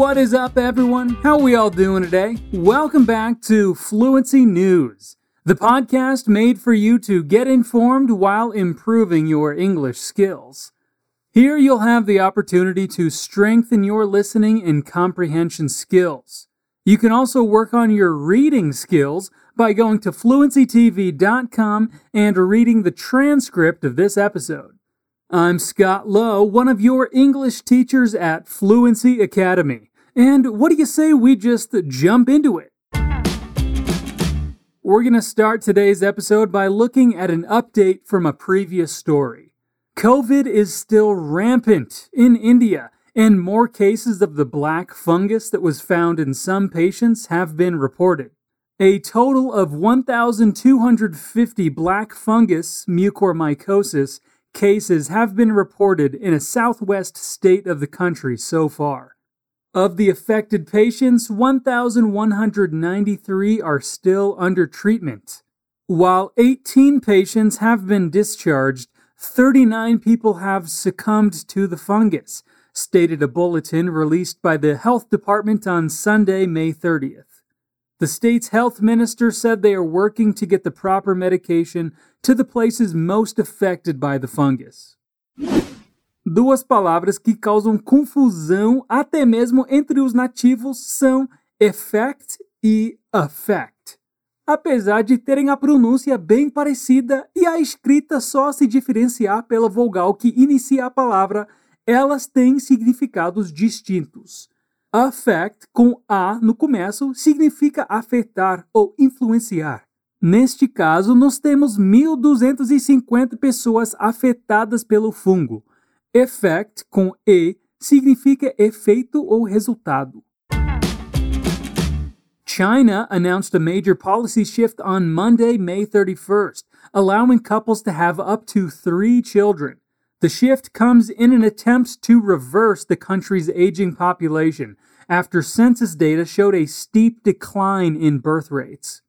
What is up, everyone? How we all doing today? Welcome back to Fluency News, the podcast made for you to get informed while improving your English skills. Here you'll have the opportunity to strengthen your listening and comprehension skills. You can also work on your reading skills by going to fluencytv.com and reading the transcript of this episode. I'm Scott Lowe, one of your English teachers at Fluency Academy. And what do you say we just jump into it? We're going to start today's episode by looking at an update from a previous story. COVID is still rampant in India, and more cases of the black fungus that was found in some patients have been reported. A total of 1,250 black fungus mucormycosis cases have been reported in a southwest state of the country so far. Of the affected patients, 1,193 are still under treatment. While 18 patients have been discharged, 39 people have succumbed to the fungus, stated a bulletin released by the Health Department on Sunday, May 30th. The state's health minister said they are working to get the proper medication to the places most affected by the fungus. Duas palavras que causam confusão até mesmo entre os nativos são effect e affect. Apesar de terem a pronúncia bem parecida e a escrita só se diferenciar pela vogal que inicia a palavra, elas têm significados distintos. Affect, com A no começo, significa afetar ou influenciar. Neste caso, nós temos 1.250 pessoas afetadas pelo fungo. Effect, com E, significa efeito ou resultado. China announced a major policy shift on Monday, May 31st, allowing couples to have up to three children. The shift comes in an attempt to reverse the country's aging population after census data showed a steep decline in birth rates.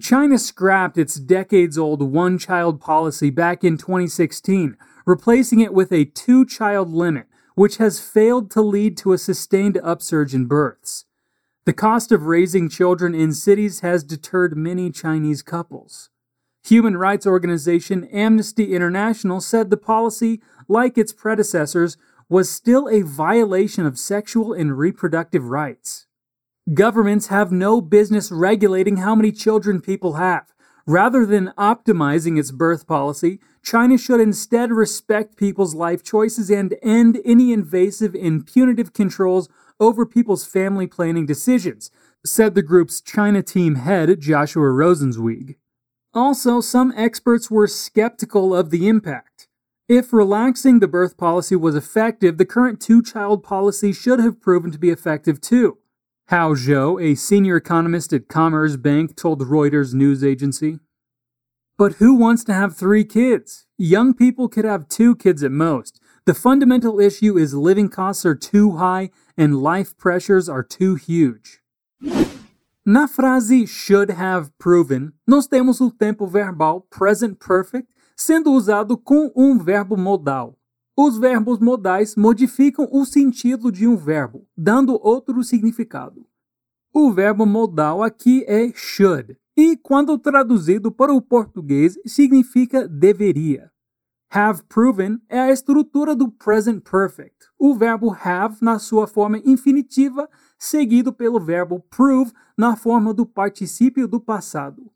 China scrapped its decades old one child policy back in 2016, replacing it with a two child limit, which has failed to lead to a sustained upsurge in births. The cost of raising children in cities has deterred many Chinese couples. Human rights organization Amnesty International said the policy, like its predecessors, was still a violation of sexual and reproductive rights. Governments have no business regulating how many children people have. Rather than optimizing its birth policy, China should instead respect people's life choices and end any invasive and punitive controls over people's family planning decisions, said the group's China team head, Joshua Rosenzweig. Also, some experts were skeptical of the impact. If relaxing the birth policy was effective, the current two child policy should have proven to be effective too. Hao Zhou, a senior economist at Commerzbank, told Reuters news agency. But who wants to have three kids? Young people could have two kids at most. The fundamental issue is living costs are too high and life pressures are too huge. Na frase should have proven, nós temos o tempo verbal present perfect sendo usado com um verbo modal. Os verbos modais modificam o sentido de um verbo, dando outro significado. O verbo modal aqui é should, e quando traduzido para o português significa deveria. Have proven é a estrutura do present perfect. O verbo have na sua forma infinitiva, seguido pelo verbo prove na forma do particípio do passado.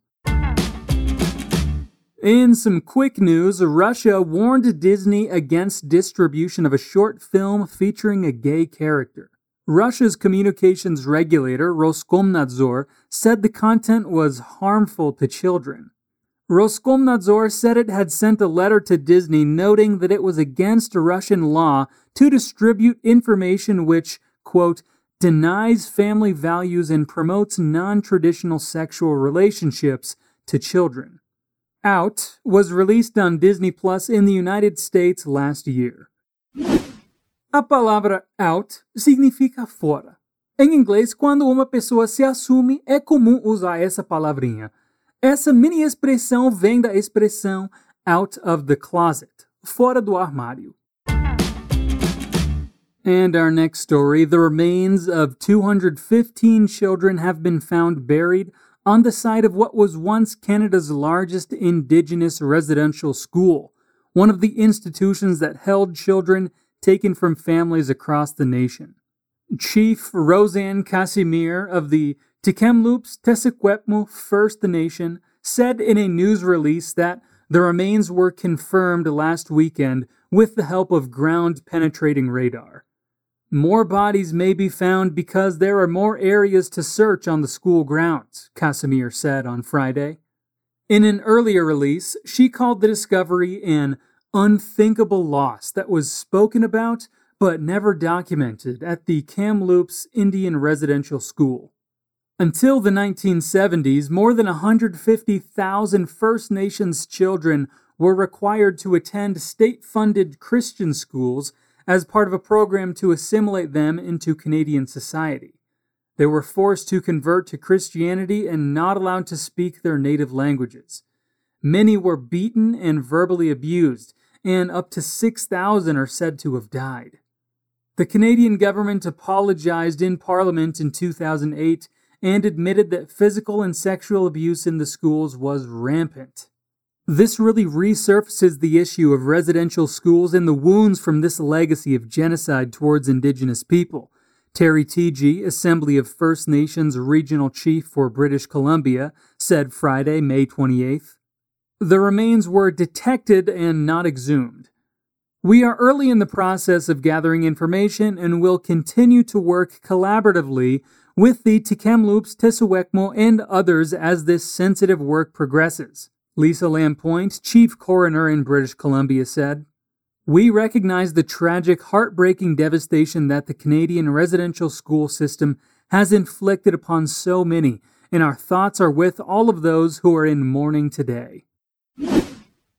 In some quick news, Russia warned Disney against distribution of a short film featuring a gay character. Russia's communications regulator, Roskomnadzor, said the content was harmful to children. Roskomnadzor said it had sent a letter to Disney noting that it was against Russian law to distribute information which, quote, denies family values and promotes non traditional sexual relationships to children. Out was released on Disney Plus in the United States last year. A palavra out significa fora. Em inglês, quando uma pessoa se assume, é comum usar essa palavrinha. Essa mini expressão vem da expressão out of the closet, fora do armário. And our next story the remains of 215 children have been found buried on the site of what was once Canada's largest Indigenous residential school, one of the institutions that held children taken from families across the nation. Chief Roseanne Casimir of the Tk'emlúps te First Nation said in a news release that the remains were confirmed last weekend with the help of ground penetrating radar. More bodies may be found because there are more areas to search on the school grounds, Casimir said on Friday. In an earlier release, she called the discovery an unthinkable loss that was spoken about but never documented at the Kamloops Indian Residential School. Until the 1970s, more than 150,000 First Nations children were required to attend state funded Christian schools as part of a program to assimilate them into Canadian society. They were forced to convert to Christianity and not allowed to speak their native languages. Many were beaten and verbally abused, and up to 6,000 are said to have died. The Canadian government apologized in Parliament in 2008 and admitted that physical and sexual abuse in the schools was rampant. This really resurfaces the issue of residential schools and the wounds from this legacy of genocide towards Indigenous people. Terry Teegee, Assembly of First Nations Regional Chief for British Columbia, said Friday, May 28th. The remains were detected and not exhumed. We are early in the process of gathering information and will continue to work collaboratively with the Tk'emlúps te Secwepemc and others as this sensitive work progresses. Lisa Lampointe, chief coroner in British Columbia, said, We recognize the tragic, heartbreaking devastation that the Canadian residential school system has inflicted upon so many, and our thoughts are with all of those who are in mourning today.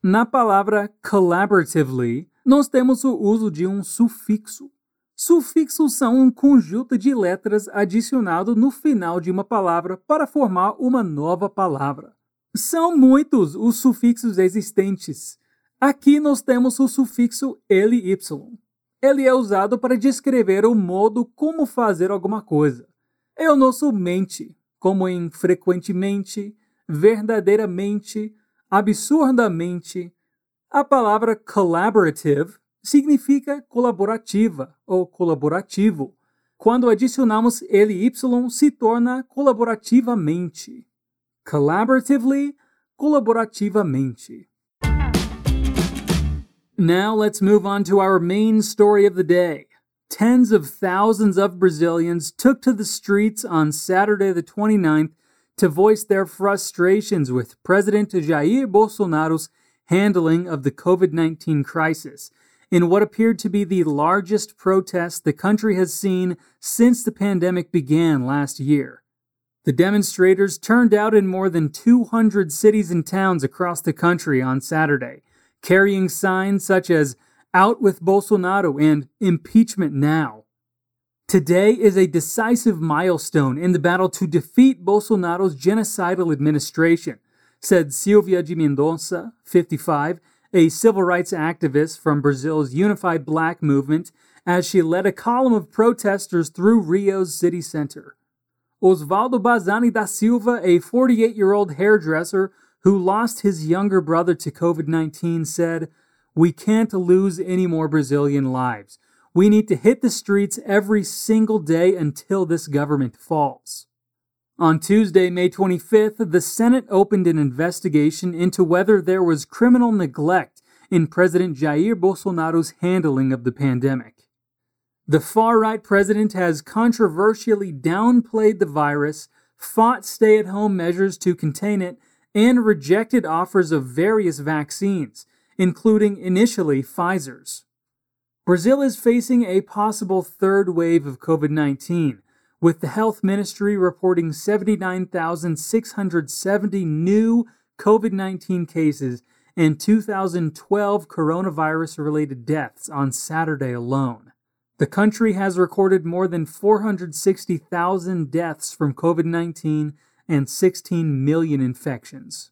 Na palavra collaboratively, nós temos o uso de um sufixo. Sufixos são um conjunto de letras adicionado no final de uma palavra para formar uma nova palavra. São muitos os sufixos existentes. Aqui nós temos o sufixo ly. Ele é usado para descrever o modo como fazer alguma coisa. É o nosso mente, como em frequentemente, verdadeiramente, absurdamente. A palavra collaborative significa colaborativa ou colaborativo. Quando adicionamos ly, se torna colaborativamente collaboratively, colaborativamente. Now let's move on to our main story of the day. Tens of thousands of Brazilians took to the streets on Saturday the 29th to voice their frustrations with President Jair Bolsonaro's handling of the COVID 19 crisis in what appeared to be the largest protest the country has seen since the pandemic began last year. The demonstrators turned out in more than 200 cities and towns across the country on Saturday, carrying signs such as Out with Bolsonaro and Impeachment Now. Today is a decisive milestone in the battle to defeat Bolsonaro's genocidal administration, said Silvia de Mendonça, 55, a civil rights activist from Brazil's Unified Black Movement, as she led a column of protesters through Rio's city center. Osvaldo Bazzani da Silva, a 48 year old hairdresser who lost his younger brother to COVID 19, said, We can't lose any more Brazilian lives. We need to hit the streets every single day until this government falls. On Tuesday, May 25th, the Senate opened an investigation into whether there was criminal neglect in President Jair Bolsonaro's handling of the pandemic. The far right president has controversially downplayed the virus, fought stay at home measures to contain it, and rejected offers of various vaccines, including initially Pfizer's. Brazil is facing a possible third wave of COVID 19, with the health ministry reporting 79,670 new COVID 19 cases and 2,012 coronavirus related deaths on Saturday alone. The country has recorded more than 460,000 deaths from COVID 19 and 16 million infections.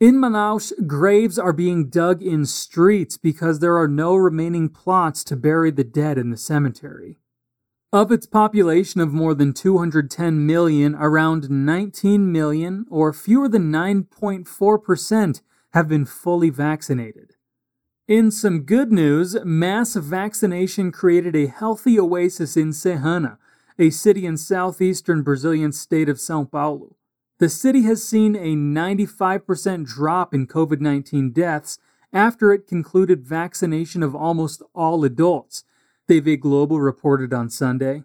In Manaus, graves are being dug in streets because there are no remaining plots to bury the dead in the cemetery. Of its population of more than 210 million, around 19 million, or fewer than 9.4%, have been fully vaccinated. In some good news, mass vaccination created a healthy oasis in Serrana, a city in southeastern Brazilian state of Sao Paulo. The city has seen a 95% drop in COVID 19 deaths after it concluded vaccination of almost all adults, TV Globo reported on Sunday.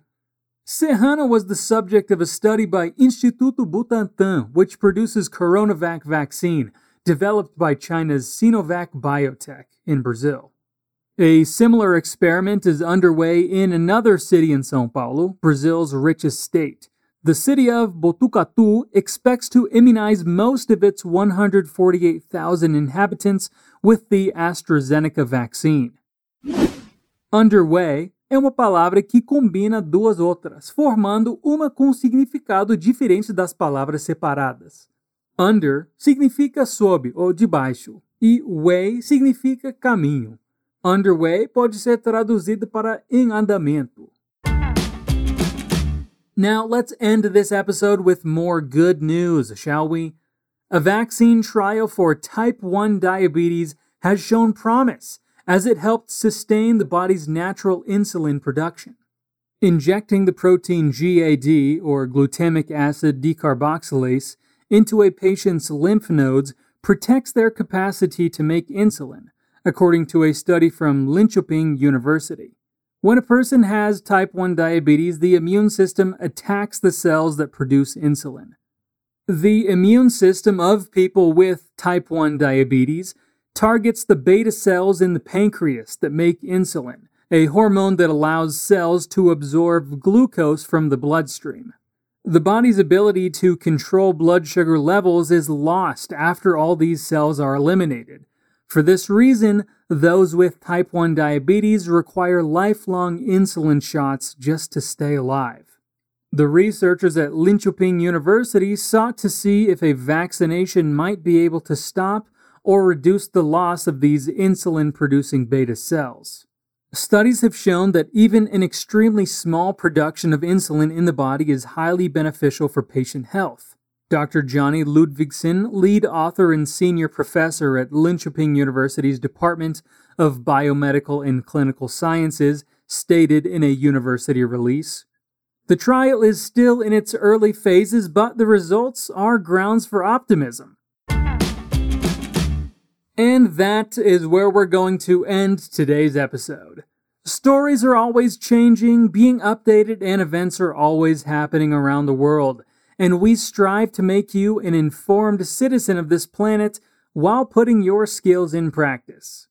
Serrana was the subject of a study by Instituto Butantan, which produces Coronavac vaccine, developed by China's Sinovac Biotech in Brazil. A similar experiment is underway in another city in Sao Paulo, Brazil's richest state. The city of Botucatu expects to immunize most of its 148,000 inhabitants with the AstraZeneca vaccine. Underway é uma palavra que combina duas outras, formando uma com significado diferente das palavras separadas. Under significa sob ou debaixo, e way significa caminho. Underway pode ser traduzido para em andamento. Now, let's end this episode with more good news, shall we? A vaccine trial for type 1 diabetes has shown promise as it helped sustain the body's natural insulin production. Injecting the protein GAD, or glutamic acid decarboxylase, into a patient's lymph nodes protects their capacity to make insulin, according to a study from Linköping University. When a person has type 1 diabetes, the immune system attacks the cells that produce insulin. The immune system of people with type 1 diabetes targets the beta cells in the pancreas that make insulin, a hormone that allows cells to absorb glucose from the bloodstream. The body's ability to control blood sugar levels is lost after all these cells are eliminated. For this reason, those with type 1 diabetes require lifelong insulin shots just to stay alive. The researchers at Linköping University sought to see if a vaccination might be able to stop or reduce the loss of these insulin producing beta cells. Studies have shown that even an extremely small production of insulin in the body is highly beneficial for patient health. Dr. Johnny Ludvigsson, lead author and senior professor at Linköping University's Department of Biomedical and Clinical Sciences, stated in a university release. The trial is still in its early phases, but the results are grounds for optimism. And that is where we're going to end today's episode. Stories are always changing, being updated, and events are always happening around the world and we strive to make you an informed citizen of this planet while putting your skills in practice.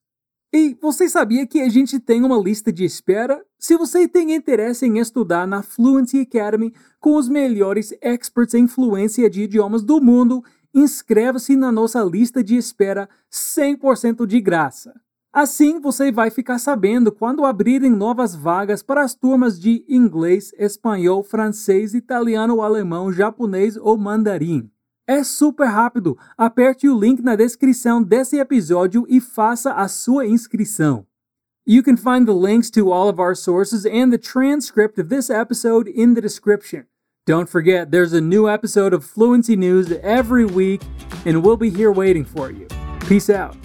E você sabia que a gente tem uma lista de espera? Se você tem interesse em estudar na Fluency Academy com os melhores experts em fluência de idiomas do mundo, inscreva-se na nossa lista de espera 100% de graça. Assim, você vai ficar sabendo quando abrirem novas vagas para as turmas de inglês, espanhol, francês, italiano, alemão, japonês ou mandarim. É super rápido. Aperte o link na descrição desse episódio e faça a sua inscrição. You can find the links to all of our sources and the transcript of this episode in the description. Don't forget, there's a new episode of Fluency News every week, and we'll be here waiting for you. Peace out.